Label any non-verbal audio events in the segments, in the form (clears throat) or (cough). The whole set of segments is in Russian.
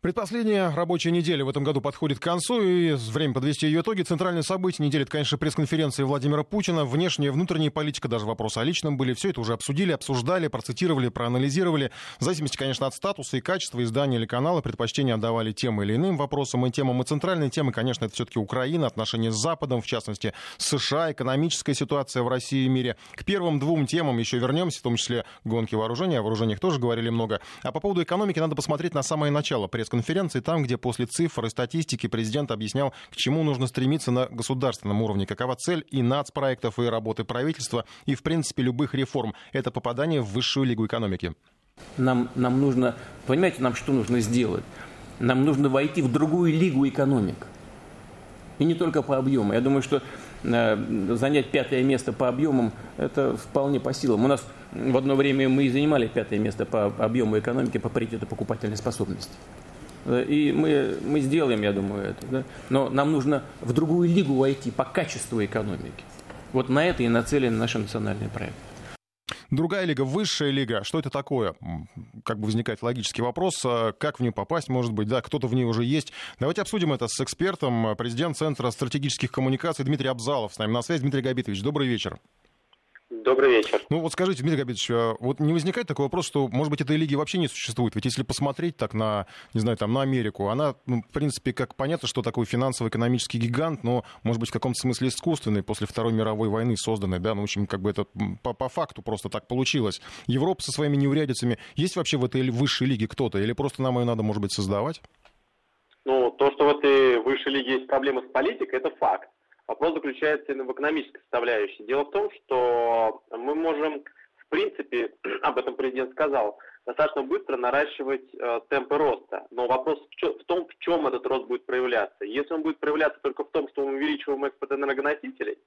Предпоследняя рабочая неделя в этом году подходит к концу, и время подвести ее итоги. Центральное событие недели, это, конечно, пресс-конференция Владимира Путина. Внешняя, внутренняя политика, даже вопросы о личном были. Все это уже обсудили, обсуждали, процитировали, проанализировали. В зависимости, конечно, от статуса и качества издания или канала, предпочтение отдавали тем или иным вопросам и темам. И центральной темы, конечно, это все-таки Украина, отношения с Западом, в частности, США, экономическая ситуация в России и мире. К первым двум темам еще вернемся, в том числе гонки вооружения. О вооружениях тоже говорили много. А по поводу экономики надо посмотреть на самое начало пресс пресс-конференции, там, где после цифр и статистики президент объяснял, к чему нужно стремиться на государственном уровне, какова цель и нацпроектов, и работы правительства, и, в принципе, любых реформ. Это попадание в высшую лигу экономики. Нам, нам нужно, понимаете, нам что нужно сделать? Нам нужно войти в другую лигу экономик. И не только по объему. Я думаю, что э, занять пятое место по объемам – это вполне по силам. У нас в одно время мы и занимали пятое место по объему экономики по паритету покупательной способности. Э, и мы, мы сделаем, я думаю, это. Да? Но нам нужно в другую лигу войти по качеству экономики. Вот на это и нацелен наш национальный проект. Другая лига, высшая лига, что это такое? Как бы возникает логический вопрос, а как в нее попасть, может быть, да, кто-то в ней уже есть. Давайте обсудим это с экспертом, президент Центра стратегических коммуникаций Дмитрий Абзалов с нами на связи. Дмитрий Габитович, добрый вечер. Добрый вечер. Ну вот скажите, Дмитрий Габитович, а вот не возникает такой вопрос, что, может быть, этой лиги вообще не существует? Ведь если посмотреть так на, не знаю, там, на Америку, она, ну, в принципе, как понятно, что такой финансово-экономический гигант, но, может быть, в каком-то смысле искусственный, после Второй мировой войны созданный, да, ну, в общем, как бы это по, по факту просто так получилось. Европа со своими неурядицами, есть вообще в этой высшей лиге кто-то, или просто нам ее надо, может быть, создавать? Ну, то, что в этой высшей лиге есть проблемы с политикой, это факт. Вопрос заключается в экономической составляющей. Дело в том, что мы можем, в принципе, (clears throat) об этом президент сказал, достаточно быстро наращивать э, темпы роста. Но вопрос в том, в чем этот рост будет проявляться. Если он будет проявляться только в том, что мы увеличиваем экспорт энергоносителей,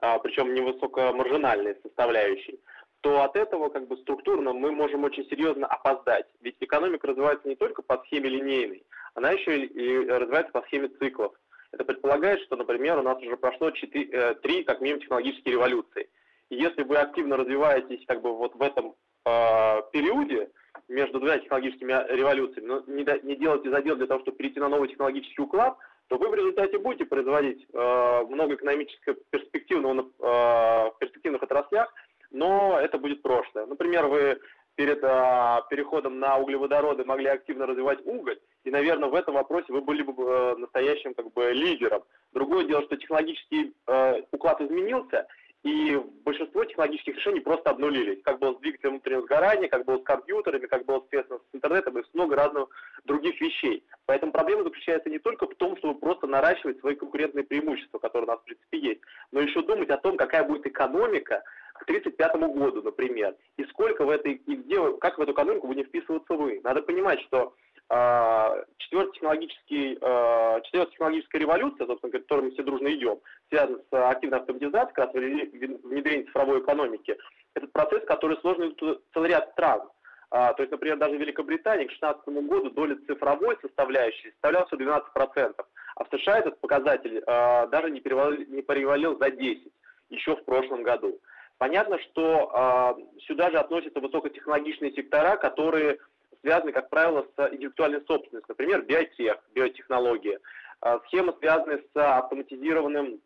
э, причем невысокомаржинальные составляющие, то от этого как бы структурно мы можем очень серьезно опоздать. Ведь экономика развивается не только по схеме линейной, она еще и развивается по схеме циклов. Это предполагает, что, например, у нас уже прошло 4, э, 3 как минимум технологические революции. И если вы активно развиваетесь как бы вот в этом э, периоде между двумя технологическими революциями, но не, не делаете задел для того, чтобы перейти на новый технологический уклад, то вы в результате будете производить э, много экономически перспективного э, в перспективных отраслях, но это будет прошлое. Например, вы перед а, переходом на углеводороды могли активно развивать уголь, и, наверное, в этом вопросе вы были бы а, настоящим как бы лидером. Другое дело, что технологический а, уклад изменился, и большинство технологических решений просто обнулились. Как было с двигателем внутреннего сгорания, как было с компьютерами, как было соответственно, с интернетом и с много разных других вещей. Поэтому проблема заключается не только в том, чтобы просто наращивать свои конкурентные преимущества, которые у нас в принципе есть, но еще думать о том, какая будет экономика, к 1935 году, например, и сколько в этой, и где, как в эту экономику будете вписываться вы. Надо понимать, что э, четвертая, технологический, э, четвертая технологическая революция, собственно, к которой мы все дружно идем, связана с активной автоматизацией, как раз внедрением цифровой экономики. Этот процесс, который сложный целый ряд стран. А, то есть, например, даже в Великобритании к 2016 году доля цифровой составляющей составляла всего 12%, а в США этот показатель а, даже не перевалил, за 10% еще в прошлом году. Понятно, что сюда же относятся высокотехнологичные сектора, которые связаны, как правило, с интеллектуальной собственностью, например, биотех, биотехнологии, э, схемы, связанные с автоматизированным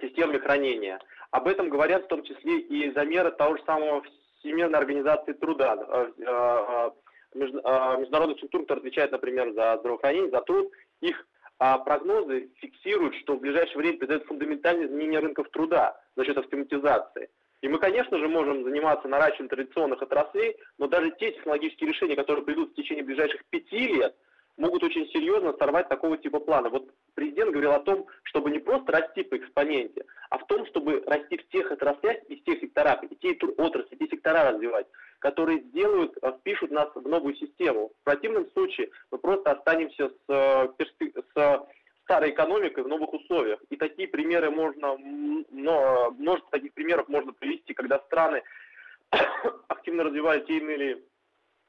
системами хранения. Об этом говорят в том числе и замеры того же самого Всемирной организации труда, э, э, международных структур, которые отвечают, например, за здравоохранение, за труд, их прогнозы фиксируют, что в ближайшее время произойдет фундаментальное изменение рынков труда за счет автоматизации. И мы, конечно же, можем заниматься наращиванием традиционных отраслей, но даже те технологические решения, которые придут в течение ближайших пяти лет, могут очень серьезно сорвать такого типа плана. Вот президент говорил о том, чтобы не просто расти по экспоненте, а в том, чтобы расти в тех отраслях и в тех секторах, и те отрасли, те сектора развивать, которые сделают, э, впишут нас в новую систему. В противном случае мы просто останемся с, э, с старой экономикой в новых условиях. И такие примеры можно, но множество таких примеров можно привести, когда страны (coughs) активно развивали те или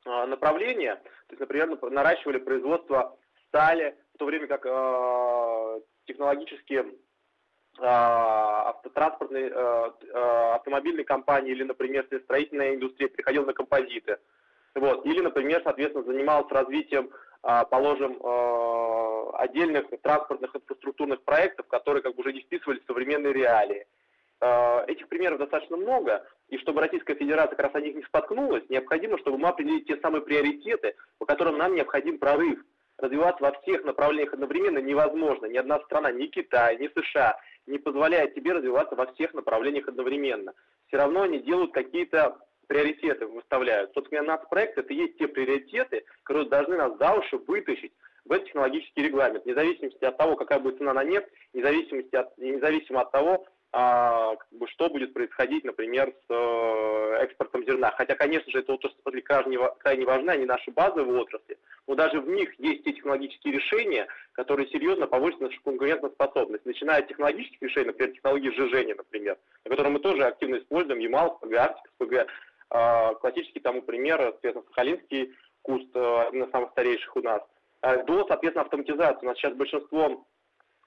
а, направления, то есть, например, наращивали производство стали, в то время как э, технологические э, автотранспортные, э, автомобильные компании или, например, строительная индустрия переходила на композиты. Вот. Или, например, соответственно, занималась развитием положим, отдельных транспортных инфраструктурных проектов, которые как бы уже не вписывались в современные реалии. Этих примеров достаточно много, и чтобы Российская Федерация как раз о них не споткнулась, необходимо, чтобы мы определили те самые приоритеты, по которым нам необходим прорыв. Развиваться во всех направлениях одновременно невозможно. Ни одна страна, ни Китай, ни США не позволяет тебе развиваться во всех направлениях одновременно. Все равно они делают какие-то приоритеты, выставляют. Собственно, нацпроект – это и есть те приоритеты, которые должны нас за уши вытащить в этот технологический регламент, вне зависимости от того, какая будет цена на нефть, вне зависимости от, независимо от того, а, как бы, что будет происходить, например, с э, экспортом зерна. Хотя, конечно же, эта отрасль крайне, крайне важна, они наши базовые отрасли, но даже в них есть те технологические решения, которые серьезно повысят нашу конкурентоспособность. Начиная от технологических решений, например, технологии сжижения, например, на котором мы тоже активно используем, Ямал, СПГ, Арктика, СПГ. А, классический тому пример, соответственно, Сахалинский куст, э, один из самых старейших у нас. А, до, соответственно, автоматизации. У нас сейчас большинство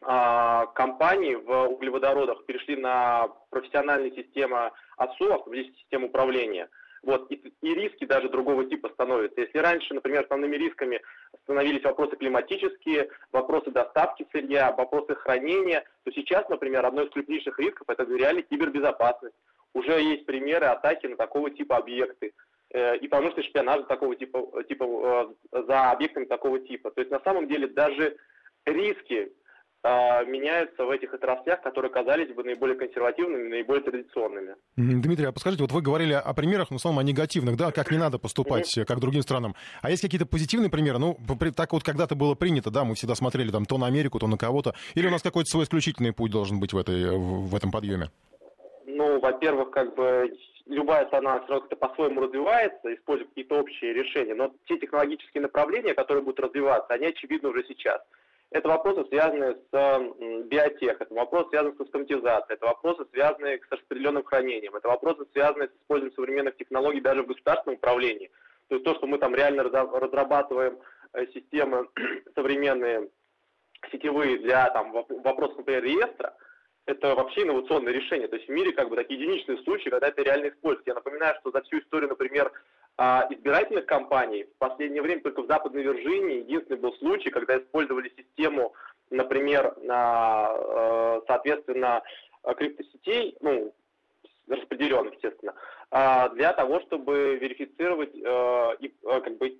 а, компаний в углеводородах перешли на профессиональные системы АСУ, автоматические системы управления. Вот, и, и риски даже другого типа становятся. Если раньше, например, основными рисками становились вопросы климатические, вопросы доставки сырья, вопросы хранения, то сейчас, например, одно из крупнейших рисков – это реально кибербезопасность. Уже есть примеры атаки на такого типа объекты э, и промышленный шпионаж такого типа, типа э, за объектами такого типа. То есть на самом деле даже риски а, меняются в этих отраслях, которые казались бы наиболее консервативными, наиболее традиционными. Дмитрий, а подскажите, вот вы говорили о примерах, ну, в основном о негативных, да, как не надо поступать, как другим странам. А есть какие-то позитивные примеры? Ну, так вот когда-то было принято, да, мы всегда смотрели там то на Америку, то на кого-то. Или у нас какой-то свой исключительный путь должен быть в, этой, в этом подъеме? Во-первых, как бы любая страна все равно как-то по-своему развивается, используя какие-то общие решения, но те технологические направления, которые будут развиваться, они очевидны уже сейчас – это вопросы, связанные с биотех, это вопросы, связанные с автоматизацией, это вопросы, связанные с распределенным хранением, это вопросы, связанные с использованием современных технологий даже в государственном управлении. То есть то, что мы там реально разрабатываем э, системы (clears throat) современные, сетевые для там, вопросов, например, реестра, это вообще инновационное решение. То есть в мире как бы такие единичные случаи, когда это реально используется. Я напоминаю, что за всю историю, например, а избирательных кампаний в последнее время только в Западной Вирджинии единственный был случай, когда использовали систему, например, э, соответственно, криптосетей, ну, распределенных, естественно, а, для того, чтобы верифицировать как бы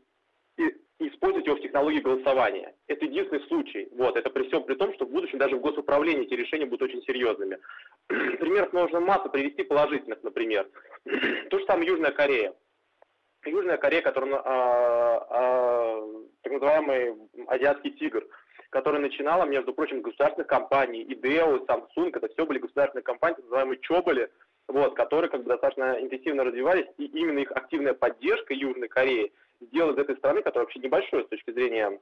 использовать его в технологии голосования. Это единственный случай. Вот, это при всем при том, что в будущем даже в госуправлении эти решения будут очень серьезными. (clears throat) Примеров можно массу привести положительных, например. (clears throat) То же самое Южная Корея. Южная Корея, которая, а, а, так называемый азиатский тигр, который начинала, между прочим, государственных компаний, Идео, Samsung, это все были государственные компании, так называемые Чоболи, вот, которые как бы достаточно интенсивно развивались, и именно их активная поддержка Южной Кореи сделала из этой страны, которая вообще небольшое с точки зрения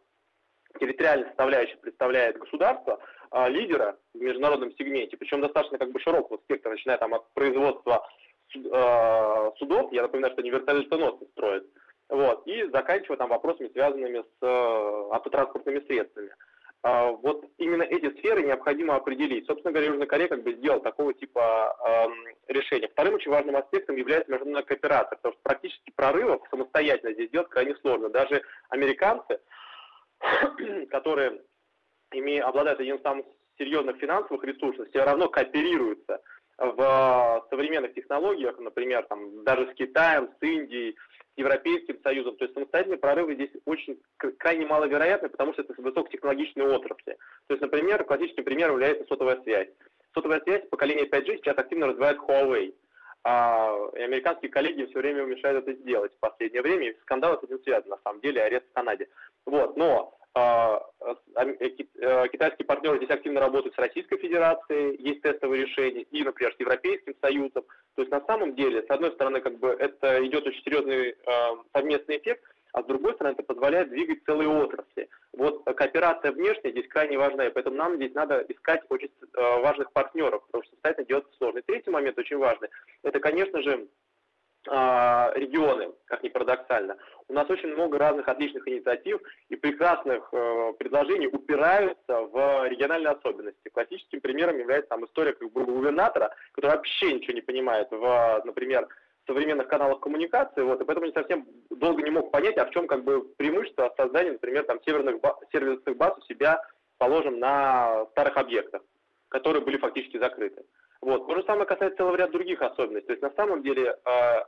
территориальной составляющей представляет государство, а, лидера в международном сегменте, причем достаточно как бы широкого спектра, начиная там от производства Э, судов, я напоминаю, что они вертолетоносцы строят, вот, и заканчивая там вопросами, связанными с э, автотранспортными средствами. А, вот именно эти сферы необходимо определить. Собственно говоря, Южная Корея как бы сделала такого типа э, решения. Вторым очень важным аспектом является международная кооперация, потому что практически прорывов самостоятельно здесь делать крайне сложно. Даже американцы, (coughs) которые имея, обладают одним из самых серьезных финансовых ресурсов, все равно кооперируются – в современных технологиях, например, там, даже с Китаем, с Индией, с Европейским Союзом. То есть самостоятельные прорывы здесь очень крайне маловероятны, потому что это высокотехнологичные отрасли. То есть, например, классическим примером является сотовая связь. Сотовая связь поколения 5G сейчас активно развивает Huawei. А, и американские коллеги все время мешают это сделать в последнее время, и скандал с этим связан, на самом деле, арест в Канаде. Вот, но китайские партнеры здесь активно работают с Российской Федерацией, есть тестовые решения, и, например, с Европейским Союзом. То есть на самом деле, с одной стороны, как бы это идет очень серьезный э, совместный эффект, а с другой стороны, это позволяет двигать целые отрасли. Вот кооперация внешняя здесь крайне важна, и поэтому нам здесь надо искать очень э, важных партнеров, потому что самостоятельно делать сложно. И третий момент очень важный, это, конечно же, а, регионы, как ни парадоксально. У нас очень много разных отличных инициатив и прекрасных э, предложений упираются в региональные особенности. Классическим примером является там история как бы губернатора, который вообще ничего не понимает в, например, современных каналах коммуникации, вот, и поэтому не совсем долго не мог понять, а в чем как бы преимущество создания, например, там северных ба- сервисных баз у себя, положим, на старых объектах, которые были фактически закрыты. Вот. То же самое касается целого ряда других особенностей. То есть на самом деле э,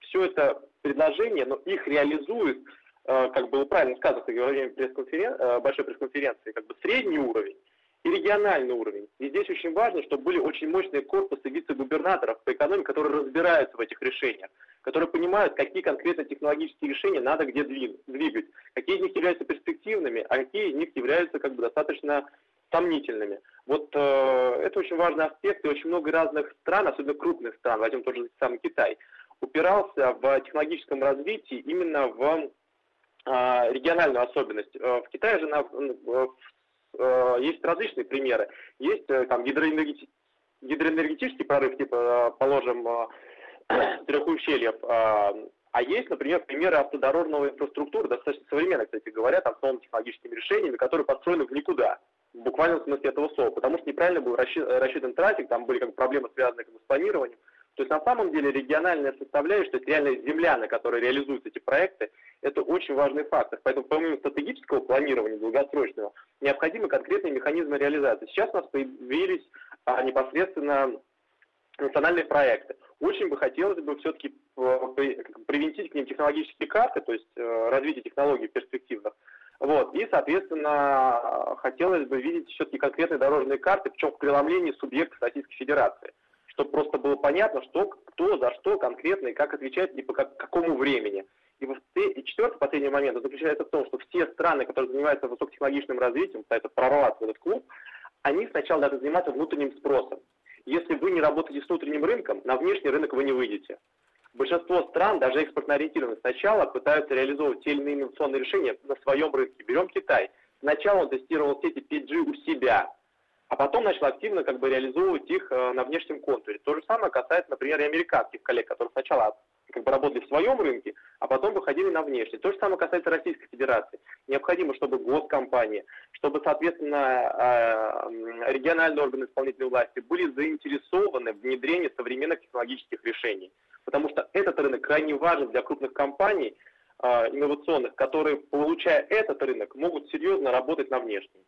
все это предложение, но их реализует, э, как было правильно сказано во время пресс-конферен... э, большой пресс-конференции, как бы средний уровень и региональный уровень. И здесь очень важно, чтобы были очень мощные корпусы вице-губернаторов по экономике, которые разбираются в этих решениях, которые понимают, какие конкретно технологические решения надо где двигать, какие из них являются перспективными, а какие из них являются как бы достаточно сомнительными. Вот э, это очень важный аспект, и очень много разных стран, особенно крупных стран, возьмем тот же самый Китай, упирался в технологическом развитии именно в э, региональную особенность. Э, в Китае же в Э, есть различные примеры. Есть э, там гидроэнергетический, гидроэнергетический прорыв, типа, положим, (clears throat) трех ущельев, а есть, например, примеры автодорожного инфраструктуры, достаточно современные, кстати говоря, там, с новыми технологическими решениями, которые построены в никуда, в буквальном смысле этого слова, потому что неправильно был рассчитан трафик, там были как бы, проблемы, связанные как бы, с планированием. То есть на самом деле региональная составляющая, то есть реальная земля, на которой реализуются эти проекты, это очень важный фактор. Поэтому помимо стратегического планирования долгосрочного, необходимы конкретные механизмы реализации. Сейчас у нас появились а, непосредственно национальные проекты. Очень бы хотелось бы все-таки э, привинтить к ним технологические карты, то есть э, развитие технологий перспективных. Вот. И, соответственно, хотелось бы видеть все-таки конкретные дорожные карты, причем в преломлении субъектов Российской Федерации чтобы просто было понятно, что, кто за что конкретно и как отвечает и по как, какому времени. И, и четвертый, последний момент заключается в том, что все страны, которые занимаются высокотехнологичным развитием, пытаются прорваться в этот клуб, они сначала должны заниматься внутренним спросом. Если вы не работаете с внутренним рынком, на внешний рынок вы не выйдете. Большинство стран, даже экспортно ориентированных, сначала пытаются реализовывать те или иные инновационные решения на своем рынке. Берем Китай. Сначала он тестировал сети 5G у себя, а потом начал активно как бы реализовывать их э, на внешнем контуре. То же самое касается, например, и американских коллег, которые сначала как бы работали в своем рынке, а потом выходили на внешний. То же самое касается Российской Федерации. Необходимо, чтобы госкомпании, чтобы, соответственно, э, региональные органы исполнительной власти были заинтересованы в внедрении современных технологических решений. Потому что этот рынок крайне важен для крупных компаний, инновационных, которые, получая этот рынок, могут серьезно работать на внешний.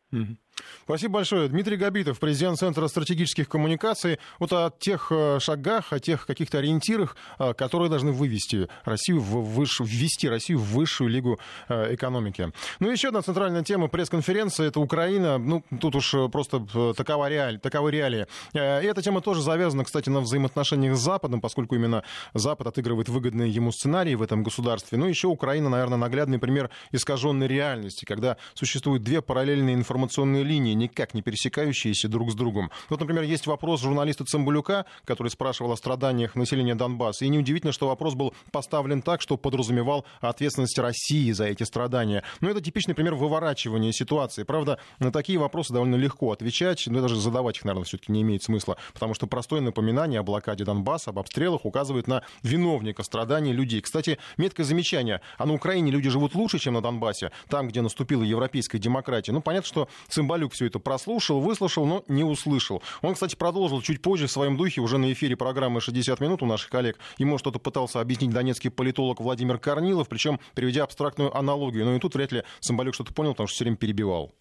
Спасибо большое. Дмитрий Габитов, президент Центра стратегических коммуникаций. Вот о тех э, шагах, о тех каких-то ориентирах, э, которые должны вывести Россию в высшую, ввести Россию в высшую лигу э, экономики. Ну, еще одна центральная тема пресс-конференции — это Украина. Ну, тут уж просто такова реаль, таковы реалии. И эта тема тоже завязана, кстати, на взаимоотношениях с Западом, поскольку именно Запад отыгрывает выгодные ему сценарии в этом государстве. Ну, еще Украина, наверное, наглядный пример искаженной реальности, когда существуют две параллельные информационные линии, никак не пересекающиеся друг с другом. Вот, например, есть вопрос журналиста Цымбалюка, который спрашивал о страданиях населения Донбасса. И неудивительно, что вопрос был поставлен так, что подразумевал ответственность России за эти страдания. Но это типичный пример выворачивания ситуации. Правда, на такие вопросы довольно легко отвечать, но даже задавать их, наверное, все-таки не имеет смысла, потому что простое напоминание о блокаде Донбасса, об обстрелах указывает на виновника страданий людей. Кстати, меткое замечание. А на Украине люди живут лучше, чем на Донбассе, там, где наступила европейская демократия. Ну, понятно, что Цымбалюк все это прослушал, выслушал, но не услышал. Он, кстати, продолжил чуть позже в своем духе, уже на эфире программы «60 минут» у наших коллег. Ему что-то пытался объяснить донецкий политолог Владимир Корнилов, причем приведя абстрактную аналогию. Но и тут вряд ли Цымбалюк что-то понял, потому что все время перебивал.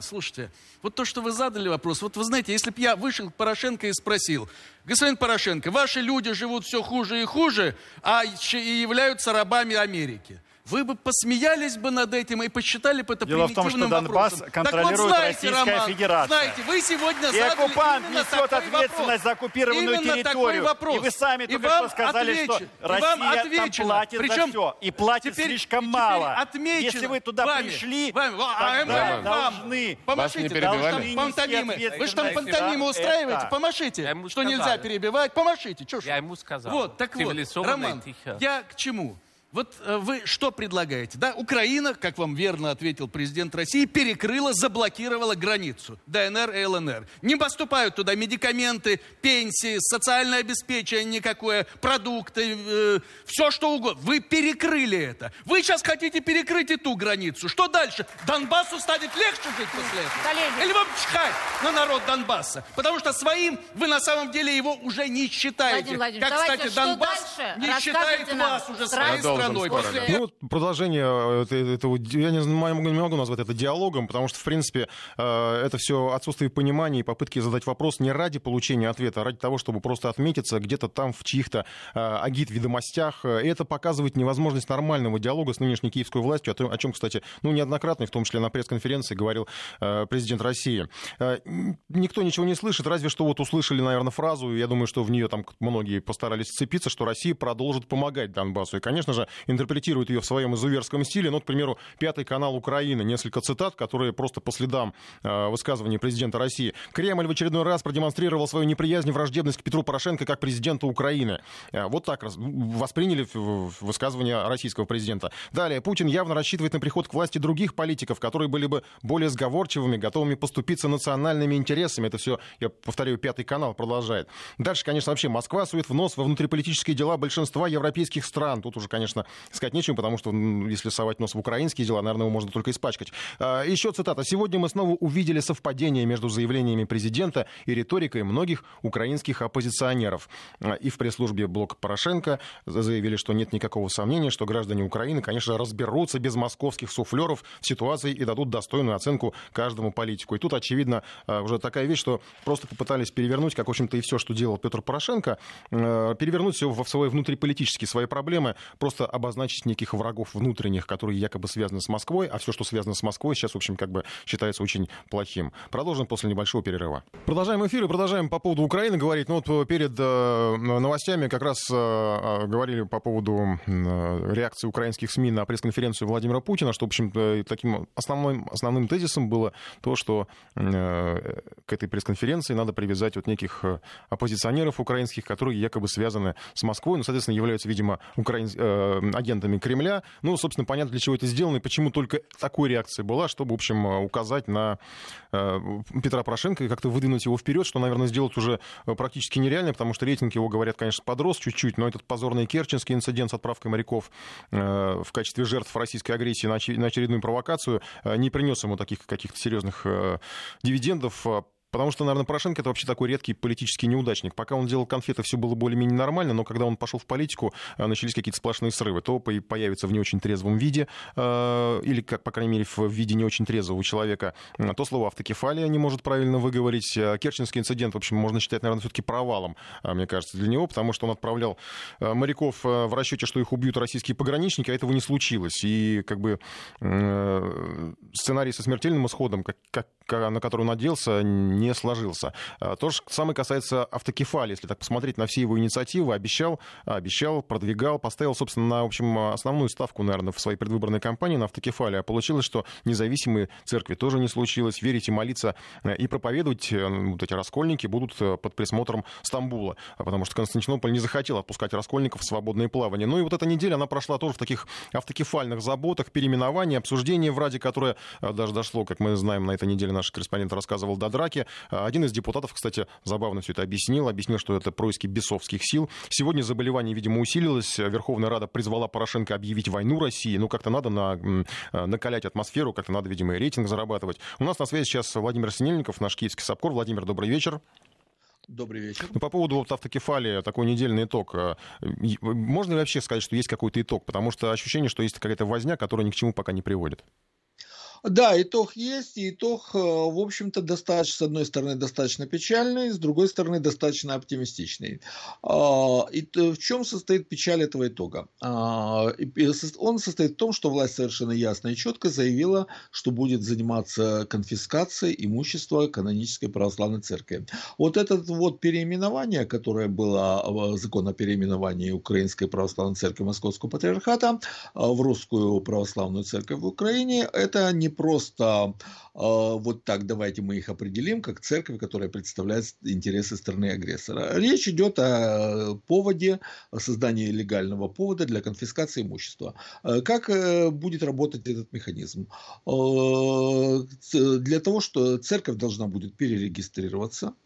Слушайте, вот то, что вы задали вопрос, вот вы знаете, если бы я вышел к Порошенко и спросил, господин Порошенко, ваши люди живут все хуже и хуже, а и являются рабами Америки вы бы посмеялись бы над этим и посчитали бы это Дело примитивным в том, что Донбасс вопросом. контролирует так вот, знаете, Российская Роман, Федерация. Знаете, вы сегодня и оккупант несет ответственность вопрос. за оккупированную Именно территорию. вопрос. И вы сами и только что сказали, отвечу, что и Россия вам там платит Причем за все. И платит теперь, слишком и мало. отмечено Если вы туда вами, пришли, вами, а, тогда а, вам, должны... Помашите, Вас не перебивали? там пантомимы. Вы же там пантомимы устраиваете, это. помашите. Что нельзя перебивать, помашите. Я ему сказал. Вот, так вот, Роман, я к чему? Вот э, вы что предлагаете? Да, Украина, как вам верно ответил президент России, перекрыла, заблокировала границу ДНР и ЛНР. Не поступают туда медикаменты, пенсии, социальное обеспечение никакое, продукты, э, все что угодно. Вы перекрыли это. Вы сейчас хотите перекрыть и ту границу. Что дальше? Донбассу станет легче жить после этого? Коллеги. Или вам чхать на народ Донбасса? Потому что своим вы на самом деле его уже не считаете. Владимир Владимирович, как, давайте, кстати, Донбасс не считает нам. вас уже своей страной. скоро, После да. Ну, вот продолжение э, это- этого, я не, не могу назвать это диалогом, потому что, в принципе, э, это все отсутствие понимания и попытки задать вопрос не ради получения ответа, а ради того, чтобы просто отметиться где-то там в чьих-то э, агит-ведомостях. И это показывает невозможность нормального диалога с нынешней киевской властью, о, том- о чем, кстати, ну, неоднократно, в том числе на пресс-конференции, говорил президент России. Никто ничего не слышит, разве что вот услышали, наверное, фразу, я думаю, что в нее там многие постарались сцепиться, что Россия продолжит помогать Донбассу. И, конечно же, интерпретирует ее в своем изуверском стиле. Ну, к примеру, Пятый канал Украины. Несколько цитат, которые просто по следам э, высказывания президента России. Кремль в очередной раз продемонстрировал свою неприязнь и враждебность к Петру Порошенко как президенту Украины. Э, Вот так восприняли высказывание российского президента. Далее. Путин явно рассчитывает на приход к власти других политиков, которые были бы более сговорчивыми, готовыми поступиться национальными интересами. Это все, я повторяю, Пятый канал продолжает. Дальше, конечно, вообще Москва сует в нос во внутриполитические дела большинства европейских стран. Тут уже, конечно, сказать нечего, потому что если совать нос в украинские дела, наверное, его можно только испачкать. А, Еще цитата. «Сегодня мы снова увидели совпадение между заявлениями президента и риторикой многих украинских оппозиционеров». А, И в пресс-службе блока Порошенко заявили, что нет никакого сомнения, что граждане Украины, конечно, разберутся без московских суфлеров в ситуации и дадут достойную оценку каждому политику. И тут, очевидно, а, уже такая вещь, что просто попытались перевернуть, как, в общем-то, и все, что делал Петр Порошенко, перевернуть все в свои внутриполитические свои проблемы, просто обозначить неких врагов внутренних, которые якобы связаны с Москвой, а все, что связано с Москвой, сейчас, в общем, как бы считается очень плохим. Продолжим после небольшого перерыва. Продолжаем эфир и продолжаем по поводу Украины говорить. Ну вот перед э, новостями как раз э, э, говорили по поводу э, реакции украинских СМИ на пресс-конференцию Владимира Путина, что, в общем, таким основным, основным тезисом было то, что э, к этой пресс-конференции надо привязать вот неких э, оппозиционеров украинских, которые якобы связаны с Москвой, ну, соответственно, являются, видимо, украин... э, агентами Кремля. Ну, собственно, понятно, для чего это сделано и почему только такой реакция была, чтобы, в общем, э, указать на э, Петра Порошенко и как-то выдвинуть его вперед, что, наверное, сделать уже э, практически нереально, потому что рейтинг его, говорят, конечно, подрос чуть-чуть, но этот позорный керченский инцидент с отправкой моряков в качестве жертв российской агрессии на оче- на очередную провокацию не принес ему таких каких-то серьезных дивидендов. Потому что, наверное, Порошенко это вообще такой редкий политический неудачник. Пока он делал конфеты, все было более-менее нормально, но когда он пошел в политику, э, начались какие-то сплошные срывы. То по- появится в не очень трезвом виде, э, или, как, по крайней мере, в виде не очень трезвого человека, то слово автокефалия не может правильно выговорить. Э, Керченский инцидент, в общем, можно считать, наверное, все-таки провалом, мне кажется, для него, потому что он отправлял моряков в расчете, что их убьют российские пограничники, а этого не случилось. И как бы сценарий со смертельным исходом, как, как- ка- на который он надеялся, не сложился. А, То же самое касается автокефалии. Если так посмотреть на все его инициативы, обещал, обещал, продвигал, поставил, собственно, на, в общем, основную ставку, наверное, в своей предвыборной кампании на автокефалии. А получилось, что независимые церкви тоже не случилось. Верить и молиться э, и проповедовать э, вот эти раскольники будут э, под присмотром Стамбула. А Потому что Константинополь не захотел отпускать раскольников в свободное плавание. Ну и вот эта неделя, она прошла тоже в таких автокефальных заботах, переименовании, обсуждении в Раде, которое даже дошло, как мы знаем, на этой неделе наш корреспондент рассказывал, до драки. А Один из депутатов, кстати, забавно все это объяснил, объяснил, что это происки бесовских сил. Сегодня заболевание, видимо, усилилось. Верховная Рада призвала Порошенко объявить войну России. Ну, как-то надо на, э, накалять атмосферу, как-то надо, видимо, и рейтинг зарабатывать. У нас на связи сейчас Владимир Синельников, наш киевский САПКОР. Владимир, добрый вечер. Добрый вечер. Ну, по поводу вот автокефалии, такой недельный итог. э, Можно ли вообще сказать, что есть какой-то итог? Потому что ощущение, что есть какая-то возня, которая ни к чему пока не приводит. Да, итог есть, и итог, э, в общем-то, достаточно, с одной стороны, достаточно печальный, с другой стороны, достаточно оптимистичный. А, И в чем состоит печаль этого итога? А, Он состоит в том, что власть совершенно ясно и четко заявила, что будет заниматься конфискацией имущества канонической православной церкви. Вот это вот переименование, которое было, закон о переименовании Украинской православной церкви Московского патриархата, а, в русскую православную церковь в Украине, это не просто вот так давайте мы их определим, как церковь, которая представляет интересы страны агрессора. Речь идет о поводе, о создании легального повода для конфискации имущества. Как будет работать этот механизм? Для того, что церковь должна будет перерегистрироваться, а,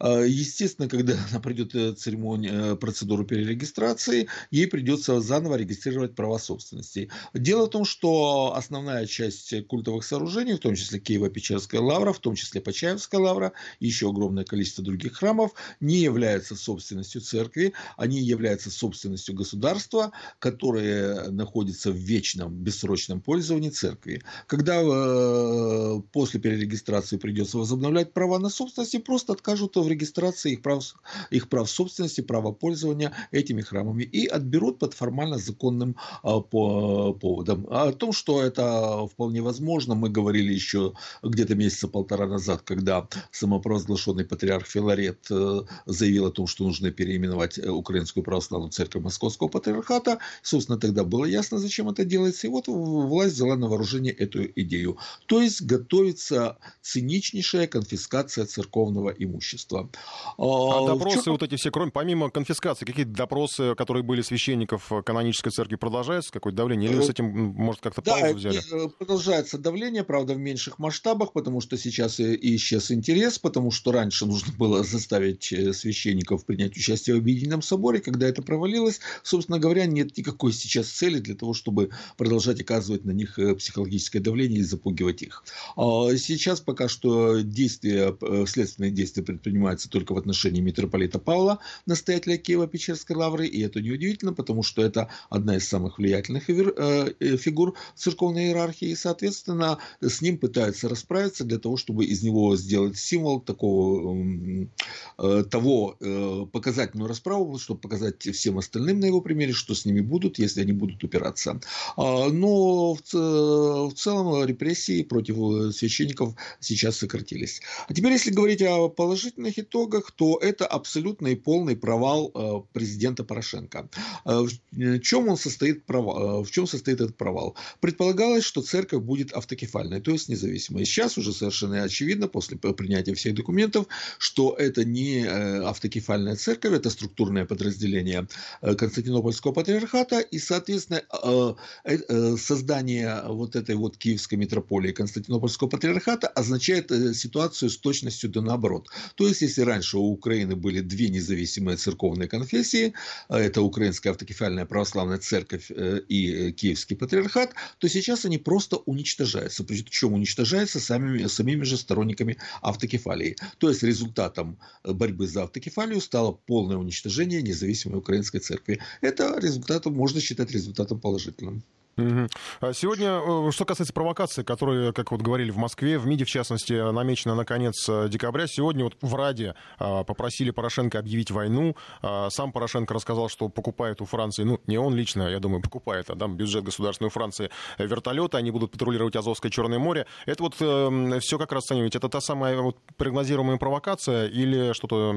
естественно, когда (laughs) она придет э, церемония, э, процедуру перерегистрации, ей придется заново регистрировать права собственности. Дело в том, что основная часть культовых сооружений, в том числе Киево-Печерская лавра, в том числе Почаевская лавра и еще огромное количество других храмов, не являются собственностью церкви, они являются собственностью государства, которое находится в вечном, бессрочном пользовании церкви. Когда э, после перерегистрации придется возобновлять права на собственность, просто откажут в регистрации их прав, их прав собственности, права пользования этими храмами и отберут под формально законным а, по, поводом. А о том, что это вполне возможно, мы говорили еще где-то месяца полтора назад, когда самопровозглашенный патриарх Филарет э, заявил о том, что нужно переименовать э, Украинскую православную церковь Московского патриархата. Собственно, тогда было ясно, зачем это делается. И вот власть взяла на вооружение эту идею. То есть готовится циничнейшая конфискация церковного имущества общества. А, а допросы чем... вот эти все, кроме, помимо конфискации, какие-то допросы, которые были священников канонической церкви, продолжаются? Какое-то давление? Или с этим, может, как-то да, паузу взяли? Э, продолжается давление, правда, в меньших масштабах, потому что сейчас и исчез интерес, потому что раньше нужно было заставить э, священников принять участие в объединенном соборе. Когда это провалилось, собственно говоря, нет никакой сейчас цели для того, чтобы продолжать оказывать на них э, психологическое давление и запугивать их. А сейчас пока что действия, следственные действия предпринимаются принимается только в отношении митрополита Павла, настоятеля Киева-Печерской лавры, и это неудивительно, потому что это одна из самых влиятельных э, э, фигур церковной иерархии, и, соответственно, с ним пытаются расправиться для того, чтобы из него сделать символ такого, э, того показательную расправу, чтобы показать всем остальным на его примере, что с ними будут, если они будут упираться. А, но в целом репрессии против священников сейчас сократились. А теперь, если говорить о положительных конечных итогах, то это абсолютный полный провал э, президента Порошенко. Э, в чем он состоит провал? Э, в чем состоит этот провал? Предполагалось, что церковь будет автокефальной, то есть независимой. Сейчас уже совершенно очевидно, после принятия всех документов, что это не автокефальная церковь, это структурное подразделение Константинопольского патриархата, и, соответственно, создание вот этой вот киевской митрополии Константинопольского патриархата означает ситуацию с точностью до наоборот. То есть, если раньше у Украины были две независимые церковные конфессии, а это Украинская автокефальная православная церковь э, и э, Киевский патриархат, то сейчас они просто уничтожаются. Причем уничтожаются самими, самими же сторонниками автокефалии. То есть результатом борьбы за автокефалию стало полное уничтожение независимой украинской церкви. Это результатом, можно считать результатом положительным. Угу. Сегодня, э, что касается провокации, которые, как вот говорили в Москве, в МИДе, в частности, намечена на конец э, декабря, сегодня вот в Раде а, попросили Порошенко объявить войну. А, сам Порошенко рассказал, что покупает у Франции, ну, не он лично, я думаю, покупает, а там бюджет государственной Франции вертолеты, они будут патрулировать Азовское Черное море. Это вот э, все как расцениваете? Это та самая вот прогнозируемая провокация или что-то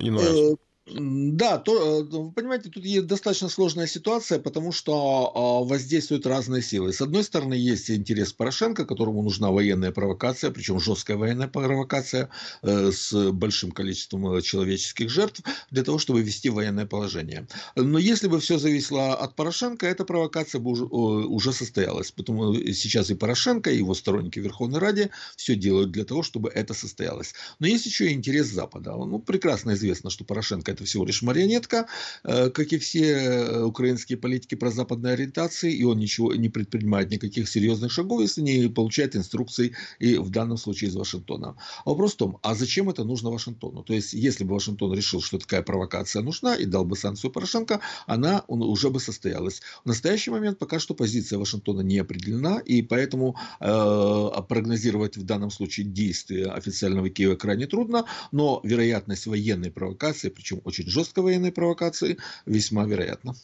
иное? Да, то, э, вы понимаете, тут есть достаточно сложная ситуация, потому что а, воздействуют разные силы. С одной стороны, есть интерес Порошенко, которому нужна военная провокация, причем жесткая военная провокация э, с большим количеством э, человеческих жертв, для того, чтобы ввести военное положение. Но если бы все зависело от Порошенко, эта провокация бы уже, уже состоялась. Потому сейчас и Порошенко, и его сторонники Верховной Раде все делают для того, чтобы это состоялось. Но есть еще и интерес Запада. Ну, прекрасно известно, что Порошенко это всего лишь марионетка, э, как и все э, украинские политики про западной ориентации, и он ничего не предпринимает никаких серьезных шагов, если не получает инструкций, и в данном случае из Вашингтона. А вопрос в том, а зачем это нужно Вашингтону? То есть, если бы Вашингтон решил, что такая провокация нужна, и дал бы санкцию Порошенко, она уже бы состоялась. В настоящий момент пока что позиция Вашингтона не определена, и поэтому э, прогнозировать в данном случае действия официального Киева крайне трудно, но вероятность военной провокации, причем очень жесткой военной провокации, весьма вероятно.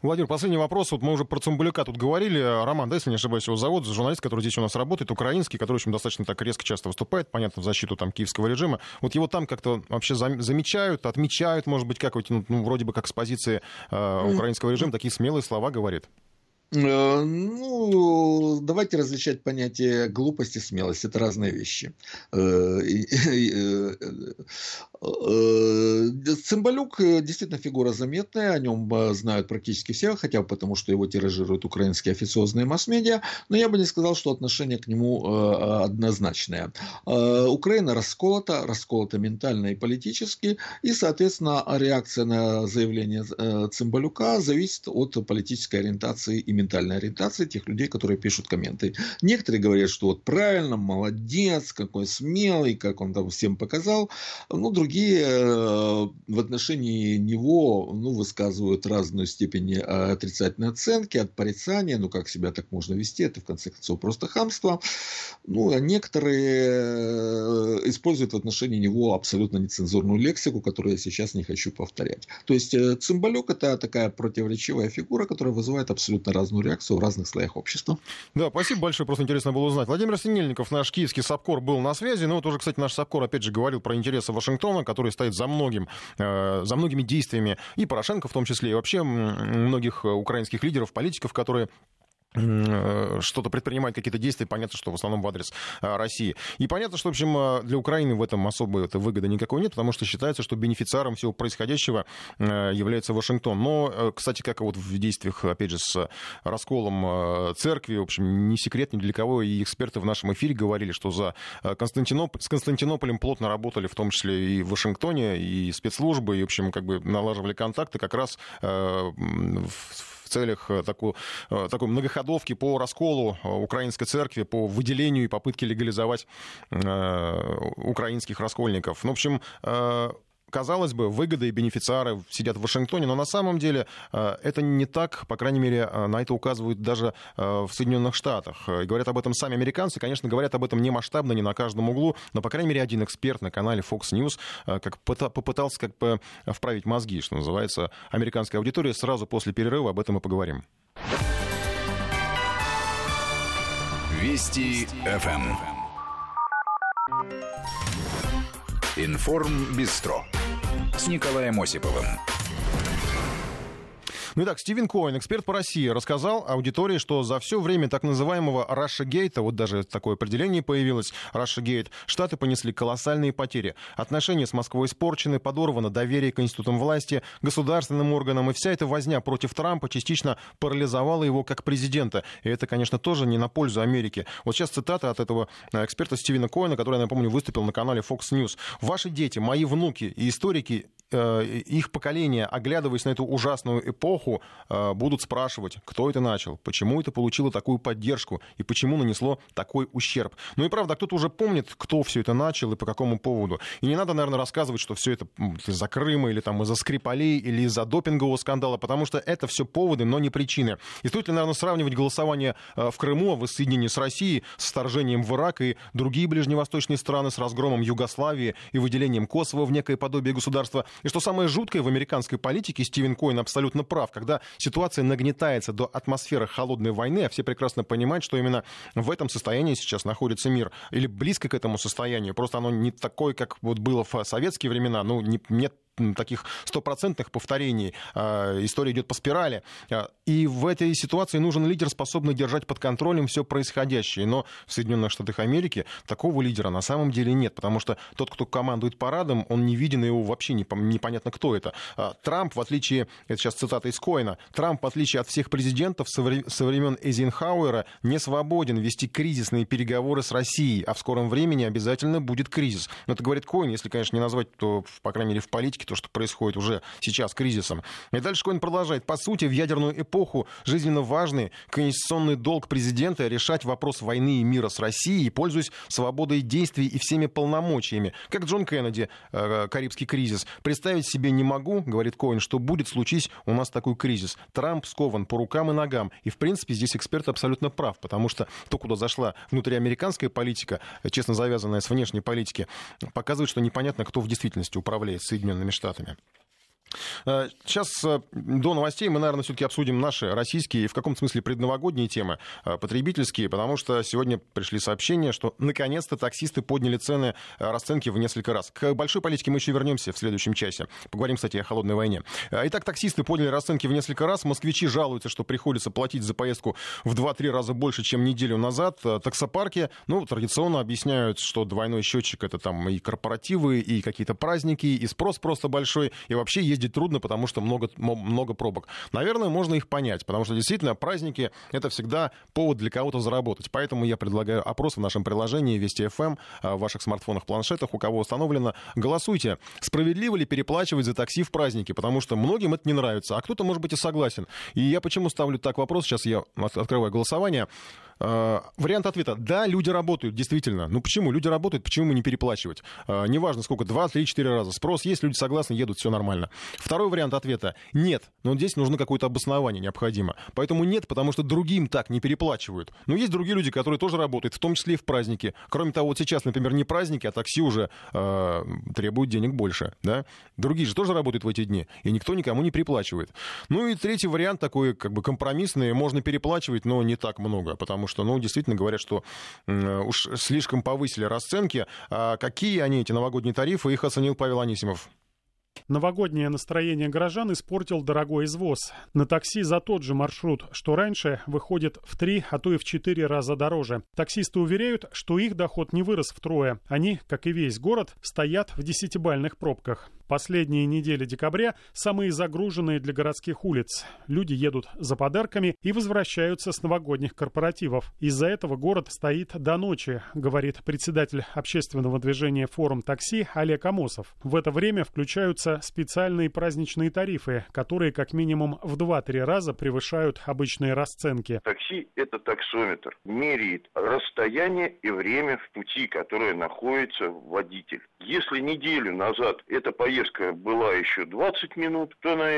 Владимир, последний вопрос. Вот мы уже про Цымбалюка тут говорили. Роман, да, если не ошибаюсь, его зовут, журналист, который здесь у нас работает, украинский, который, в общем, достаточно так резко часто выступает, понятно, в защиту там киевского режима. Вот его там как-то вообще замечают, отмечают, может быть, как вот, ну, вроде бы как с позиции э, украинского режима, такие смелые слова говорит. Э, ну, давайте различать понятие глупость и смелость. Это разные вещи. Э, э, Цымбалюк действительно фигура заметная, о нем знают практически все, хотя бы потому, что его тиражируют украинские официозные масс-медиа, но я бы не сказал, что отношение к нему однозначное. Украина расколота, расколота ментально и политически, и, соответственно, реакция на заявление Цымбалюка зависит от политической ориентации и ментальной ориентации тех людей, которые пишут комменты. Некоторые говорят, что вот правильно, молодец, какой смелый, как он там всем показал. Ну, другие э, в отношении него ну, высказывают разную степень э, отрицательной оценки, от порицания, ну, как себя так можно вести, это в конце концов просто хамство. Ну, а некоторые э, используют в отношении него абсолютно нецензурную лексику, которую я сейчас не хочу повторять. То есть Цымбалюк это такая противоречивая фигура, которая вызывает абсолютно разные разную реакцию в разных слоях общества. Да, спасибо большое, просто интересно было узнать. Владимир Синельников, наш киевский САПКОР, был на связи. Ну вот уже, кстати, наш САПКОр опять же говорил про интересы Вашингтона, который стоит за многим, э, за многими действиями и Порошенко в том числе, и вообще многих украинских лидеров, политиков, которые Э, что-то предпринимать, какие-то действия, понятно, что в основном в адрес э, России. И понятно, что, в общем, э, для Украины в этом особой это выгоды никакой нет, потому что считается, что бенефициаром всего происходящего является Вашингтон. Но, кстати, как вот в действиях, опять же, с расколом церкви, в общем, не секрет ни для кого, и эксперты в нашем эфире говорили, что за Константиноп... с Константинополем плотно работали, в том числе и в Вашингтоне, и спецслужбы, и, в общем, как бы налаживали контакты как раз в целях э, такой, э, такой многоходовки по расколу э, украинской церкви, по выделению и попытке легализовать украинских раскольников. Ну, в общем, казалось бы, выгоды и бенефициары сидят в Вашингтоне, но на самом деле э, это не так, по крайней мере, э, на это указывают даже э, в Соединенных Штатах. И говорят об этом сами американцы, конечно, говорят об этом не масштабно, не на каждом углу, но, по крайней мере, один эксперт на канале Fox News как попытался как бы вправить мозги, что называется, американской аудитории. Сразу после перерыва об этом и поговорим. Вести ФМ. Информ Бистро с Николаем Осиповым. Ну итак, Стивен Коэн, эксперт по России, рассказал аудитории, что за все время так называемого Russia Гейта, вот даже такое определение появилось, Russia Гейт, Штаты понесли колоссальные потери. Отношения с Москвой испорчены, подорвано доверие к институтам власти, государственным органам, и вся эта возня против Трампа частично парализовала его как президента. И это, конечно, тоже не на пользу Америки. Вот сейчас цитата от этого э, эксперта Стивена Коэна, который, я напомню, выступил на канале Fox News. «Ваши дети, мои внуки и историки Э, их поколение, оглядываясь на эту ужасную эпоху, э, будут спрашивать, кто это начал, почему это получило такую поддержку и почему нанесло такой ущерб. Ну и правда, кто-то уже помнит, кто все это начал и по какому поводу. И не надо, наверное, рассказывать, что все это из-за Крыма или там из-за Скрипалей или из-за допингового скандала, потому что это все поводы, но не причины. И стоит ли, наверное, сравнивать голосование э, в Крыму о воссоединении с Россией с вторжением в Ирак и другие ближневосточные страны с разгромом Югославии и выделением Косово в некое подобие государства и что самое жуткое в американской политике, Стивен Коин абсолютно прав, когда ситуация нагнетается до атмосферы холодной войны, а все прекрасно понимают, что именно в этом состоянии сейчас находится мир, или близко к этому состоянию, просто оно не такое, как вот было в советские времена, ну, не, нет таких стопроцентных повторений. А, история идет по спирали. А, и в этой ситуации нужен лидер, способный держать под контролем все происходящее. Но в Соединенных Штатах Америки такого лидера на самом деле нет, потому что тот, кто командует парадом, он не виден, и его вообще непонятно, кто это. А, Трамп, в отличие, это сейчас цитата из Коина, Трамп, в отличие от всех президентов со времен Эйзенхауэра, не свободен вести кризисные переговоры с Россией, а в скором времени обязательно будет кризис. Но это говорит Коин, если, конечно, не назвать, то, по крайней мере, в политике то, что происходит уже сейчас кризисом. И дальше Коин продолжает. По сути, в ядерную эпоху жизненно важный конституционный долг президента решать вопрос войны и мира с Россией, пользуясь свободой действий и всеми полномочиями. Как Джон Кеннеди, э, Карибский кризис. Представить себе не могу, говорит Коин, что будет случись у нас такой кризис. Трамп скован по рукам и ногам. И, в принципе, здесь эксперт абсолютно прав, потому что то, куда зашла внутриамериканская политика, честно завязанная с внешней политики, показывает, что непонятно, кто в действительности управляет Соединенными Штатами. Э, сейчас э, до новостей мы, наверное, все-таки обсудим наши российские и в каком смысле предновогодние темы, э, потребительские, потому что сегодня пришли сообщения, что наконец-то таксисты подняли цены, расценки в несколько раз. К большой политике мы еще вернемся в следующем часе. Поговорим, кстати, о холодной войне. Итак, таксисты подняли расценки в несколько раз. Москвичи жалуются, что приходится платить за поездку в 2-3 раза больше, чем неделю назад. Таксопарки, ну, традиционно объясняют, что двойной счетчик это там и корпоративы, и какие-то праздники, и спрос просто большой, и вообще есть ездить трудно, потому что много, много пробок. Наверное, можно их понять, потому что действительно праздники — это всегда повод для кого-то заработать. Поэтому я предлагаю опрос в нашем приложении Вести ФМ, эм, а, в ваших смартфонах, планшетах, у кого установлено. Голосуйте. Справедливо ли переплачивать за такси в праздники? Потому что многим это не нравится, а кто-то, может быть, и согласен. И я почему ставлю так вопрос? Сейчас я открываю голосование. Э, вариант ответа. Да, люди работают, действительно. Ну почему? Люди работают, почему мы не переплачивать? Э, неважно сколько, два, три, четыре раза. Спрос есть, люди согласны, едут, все нормально. Второй вариант ответа. Нет. Но здесь нужно какое-то обоснование необходимо. Поэтому нет, потому что другим так не переплачивают. Но есть другие люди, которые тоже работают, в том числе и в праздники. Кроме того, вот сейчас, например, не праздники, а такси уже э, требуют денег больше. Да? Другие же тоже работают в эти дни, и никто никому не переплачивает. Ну и третий вариант такой как бы компромиссный. Можно переплачивать, но не так много, потому что, ну, действительно говорят, что уж слишком повысили расценки. А какие они, эти новогодние тарифы, их оценил Павел Анисимов. Новогоднее настроение горожан испортил дорогой извоз. На такси за тот же маршрут, что раньше, выходит в три, а то и в четыре раза дороже. Таксисты уверяют, что их доход не вырос втрое. Они, как и весь город, стоят в десятибальных пробках. Последние недели декабря самые загруженные для городских улиц. Люди едут за подарками и возвращаются с новогодних корпоративов. Из-за этого город стоит до ночи, говорит председатель общественного движения «Форум такси» Олег Амосов. В это время включаются специальные праздничные тарифы, которые как минимум в 2-3 раза превышают обычные расценки. Такси – это таксометр. Меряет расстояние и время в пути, которое находится водитель. Если неделю назад эта поездка была еще 20 минут, то она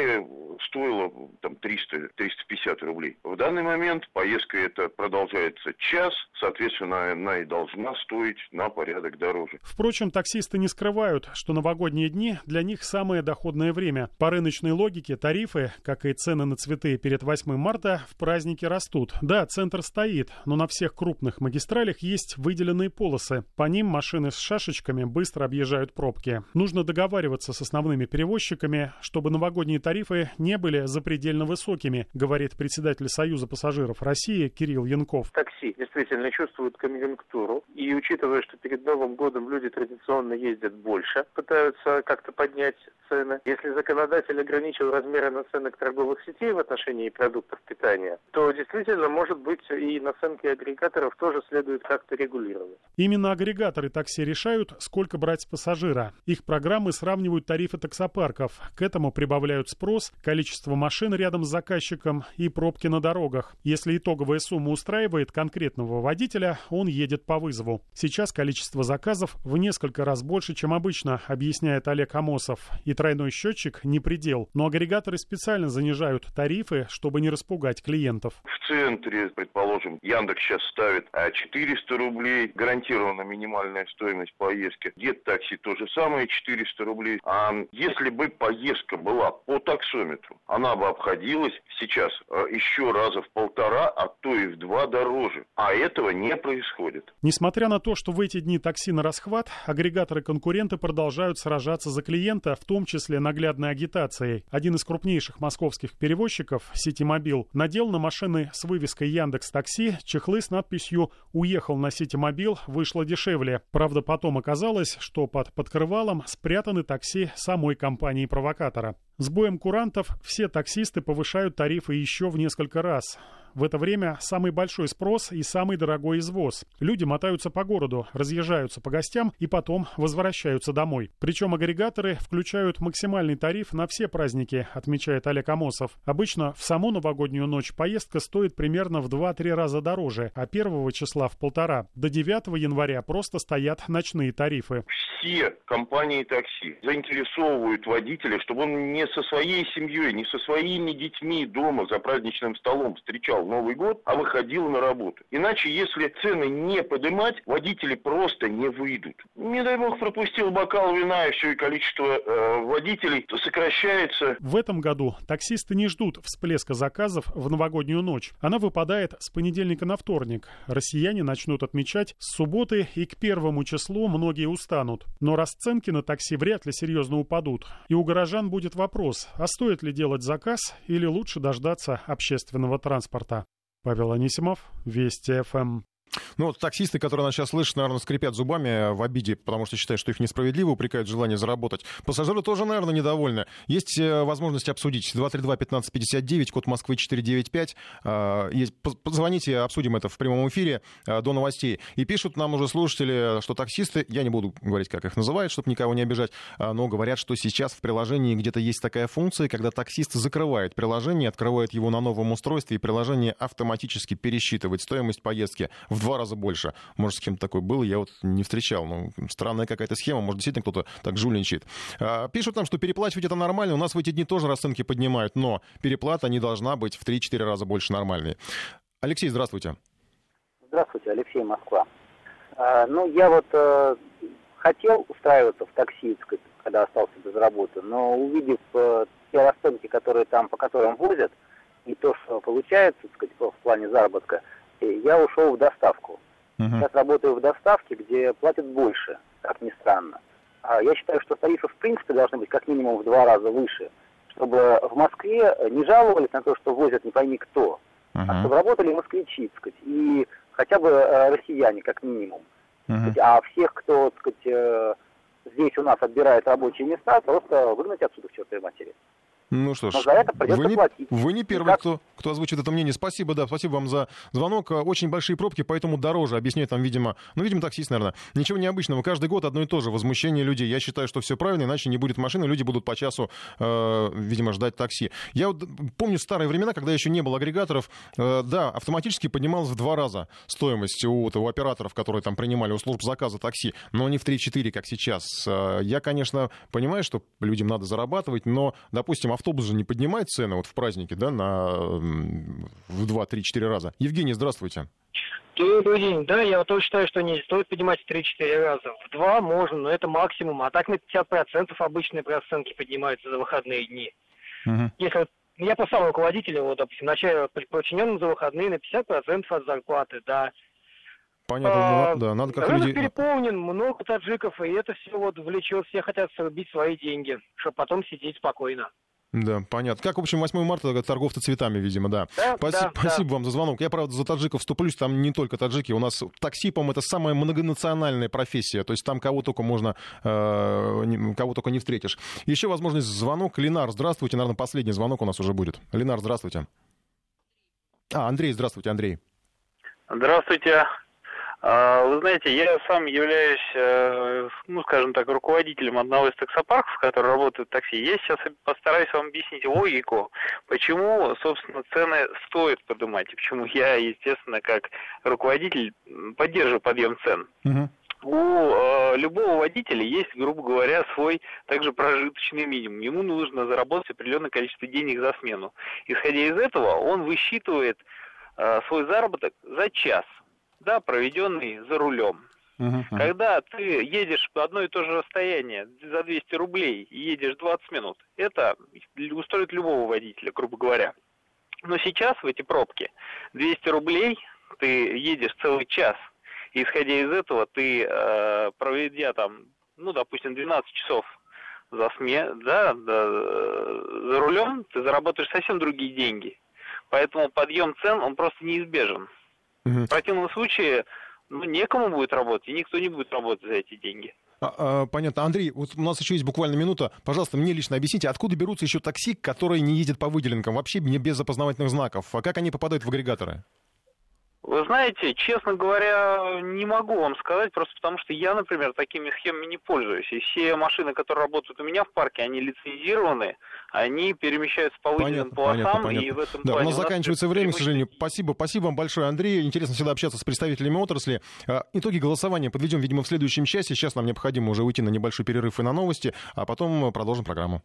стоила там 300-350 рублей. В данный момент поездка эта продолжается час, соответственно, она и должна стоить на порядок дороже. Впрочем, таксисты не скрывают, что новогодние дни для них самое доходное время. По рыночной логике тарифы, как и цены на цветы перед 8 марта, в празднике растут. Да, центр стоит, но на всех крупных магистралях есть выделенные полосы. По ним машины с шашечками быстро объезжают пробки. Нужно договариваться с основными перевозчиками, чтобы новогодние тарифы не были запредельно высокими, говорит председатель Союза пассажиров России Кирилл Янков. Такси действительно чувствуют конъюнктуру. И учитывая, что перед Новым годом люди традиционно ездят больше, пытаются как-то поднять цены. Если законодатель ограничил размеры наценок торговых сетей в отношении продуктов питания, то действительно, может быть, и наценки агрегаторов тоже следует как-то регулировать. Именно агрегаторы такси решают, сколько брать с пассажира. Их программы сравнивают тарифы таксопарков. К этому прибавляют спрос, количество машин рядом с заказчиком и пробки на дорогах. Если итоговая сумма устраивает конкретного водителя, он едет по вызову. Сейчас количество заказов в несколько раз больше, чем обычно, объясняет Олег Амосов. И тройной счетчик не предел. Но агрегаторы специально занижают тарифы, чтобы не распугать клиентов. В центре, предположим, Яндекс сейчас ставит 400 рублей, гарантированно минимальная стоимость поездки. Дед такси то же самое, 400 рублей. А если бы поездка была по таксометру, она бы обходилась сейчас э, еще раза в полтора, а то и в два дороже. А этого не происходит. Несмотря на то, что в эти дни такси на расхват, агрегаторы-конкуренты продолжают сражаться за клиента, в том числе наглядной агитацией. Один из крупнейших московских перевозчиков, Ситимобил, надел на машины с вывеской Яндекс Такси чехлы с надписью «Уехал на Ситимобил, вышло дешевле». Правда, потом оказалось, что под подкрывалом спрятаны такси самой компании-провокатора. С боем курантов все таксисты повышают тарифы еще в несколько раз. В это время самый большой спрос и самый дорогой извоз. Люди мотаются по городу, разъезжаются по гостям и потом возвращаются домой. Причем агрегаторы включают максимальный тариф на все праздники, отмечает Олег Амосов. Обычно в саму новогоднюю ночь поездка стоит примерно в 2-3 раза дороже, а 1 числа в полтора. До 9 января просто стоят ночные тарифы. Все компании такси заинтересовывают водителя, чтобы он не со своей семьей, не со своими детьми дома за праздничным столом встречал Новый год, а выходил на работу. Иначе, если цены не поднимать, водители просто не выйдут. Не дай бог пропустил бокал вина, и все, и количество э, водителей сокращается. В этом году таксисты не ждут всплеска заказов в новогоднюю ночь. Она выпадает с понедельника на вторник. Россияне начнут отмечать с субботы и к первому числу многие устанут. Но расценки на такси вряд ли серьезно упадут. И у горожан будет вопрос, а стоит ли делать заказ или лучше дождаться общественного транспорта. Павел Анисимов, Вести ФМ. Ну, вот таксисты, которые нас сейчас слышат, наверное, скрипят зубами в обиде, потому что считают, что их несправедливо, упрекают в желании заработать. Пассажиры тоже, наверное, недовольны. Есть э, возможность обсудить. 232-1559, код Москвы 495. Э, есть, позвоните, обсудим это в прямом эфире э, до новостей. И пишут нам уже слушатели, что таксисты, я не буду говорить, как их называют, чтобы никого не обижать, но говорят, что сейчас в приложении где-то есть такая функция, когда таксист закрывает приложение, открывает его на новом устройстве, и приложение автоматически пересчитывает стоимость поездки в два раза больше. Может, с кем-то такое было, я вот не встречал. Ну, странная какая-то схема, может, действительно кто-то так жульничает. А, пишут нам, что переплачивать это нормально. У нас в эти дни тоже расценки поднимают, но переплата не должна быть в 3-4 раза больше нормальной. Алексей, здравствуйте. Здравствуйте, Алексей, Москва. А, ну, я вот э, хотел устраиваться в такси, когда остался без работы, но увидев э, те расценки, которые там, по которым возят, и то, что получается, сказать, в плане заработка, я ушел в доставку. Uh-huh. Сейчас работаю в доставке, где платят больше, как ни странно. А я считаю, что тарифы в принципе должны быть как минимум в два раза выше, чтобы в Москве не жаловались на то, что возят не пойми кто, uh-huh. а чтобы работали москвичи, так сказать, и хотя бы э, россияне как минимум. Uh-huh. А всех, кто так сказать, э, здесь у нас отбирает рабочие места, просто выгнать отсюда к чертовой матери. Ну что ж, Но за это вы, не, платить. вы не первый, кто, кто озвучит это мнение. Спасибо, да, спасибо вам за звонок. Очень большие пробки, поэтому дороже. Объясняет там, видимо, ну, видимо, таксист, наверное. Ничего необычного. Каждый год одно и то же. Возмущение людей. Я считаю, что все правильно, иначе не будет машины, люди будут по часу, э, видимо, ждать такси. Я вот помню старые времена, когда еще не было агрегаторов. Э, да, автоматически поднималась в два раза стоимость у, у операторов, которые там принимали у служб заказа такси, но не в 3-4, как сейчас. Э, я, конечно, понимаю, что людям надо зарабатывать, но, допустим, автобус же не поднимает цены вот в празднике, да, на в 2, 3, 4 раза. Евгений, здравствуйте. Добрый день. Да, я тоже считаю, что не стоит поднимать в 3-4 раза. В 2 можно, но это максимум. А так на 50% обычные процентки поднимаются за выходные дни. Угу. Если я по сам руководителю, вот, допустим, начальник подчиненным за выходные на 50% от зарплаты, да. Понятно, а, да, надо как рынок люди... переполнен, много таджиков, и это все вот влечет, все хотят срубить свои деньги, чтобы потом сидеть спокойно. Да, понятно. Как, в общем, 8 марта торговцы цветами, видимо, да. да, спасибо, да спасибо да. вам за звонок. Я, правда, за таджиков вступлюсь, там не только таджики. У нас такси, по-моему, это самая многонациональная профессия. То есть там кого только можно, э, кого только не встретишь. Еще возможность звонок. Ленар, здравствуйте. Наверное, последний звонок у нас уже будет. Ленар, здравствуйте. А, Андрей, здравствуйте, Андрей. Здравствуйте. А, вы знаете, я сам являюсь, э, ну, скажем так, руководителем одного из таксопарков, который работает в такси. Я сейчас постараюсь вам объяснить логику, почему, собственно, цены стоит поднимать, и почему я, естественно, как руководитель поддерживаю подъем цен. У э, любого водителя есть, грубо говоря, свой также прожиточный минимум. Ему нужно заработать определенное количество денег за смену. Исходя из этого, он высчитывает э, свой заработок за час да, проведенный за рулем. Uh-huh. Когда ты едешь по одно и то же расстояние за 200 рублей и едешь 20 минут, это устроит любого водителя, грубо говоря. Но сейчас в эти пробки 200 рублей ты едешь целый час, и исходя из этого ты, э, проведя там, ну, допустим, 12 часов за сме, да, да, за рулем, ты заработаешь совсем другие деньги. Поэтому подъем цен, он просто неизбежен. Угу. В противном случае ну, некому будет работать, и никто не будет работать за эти деньги. А, а, понятно. Андрей, вот у нас еще есть буквально минута. Пожалуйста, мне лично объясните, откуда берутся еще такси, которые не ездят по выделенкам, вообще без опознавательных знаков? А как они попадают в агрегаторы? Вы знаете, честно говоря, не могу вам сказать, просто потому что я, например, такими схемами не пользуюсь. И все машины, которые работают у меня в парке, они лицензированы, они перемещаются по выделенным полосам, понятно, понятно. и в этом да, плане... у нас заканчивается время, к сожалению. Спасибо, спасибо вам большое, Андрей. Интересно всегда общаться с представителями отрасли. А, итоги голосования подведем, видимо, в следующем часе. Сейчас нам необходимо уже уйти на небольшой перерыв и на новости, а потом продолжим программу.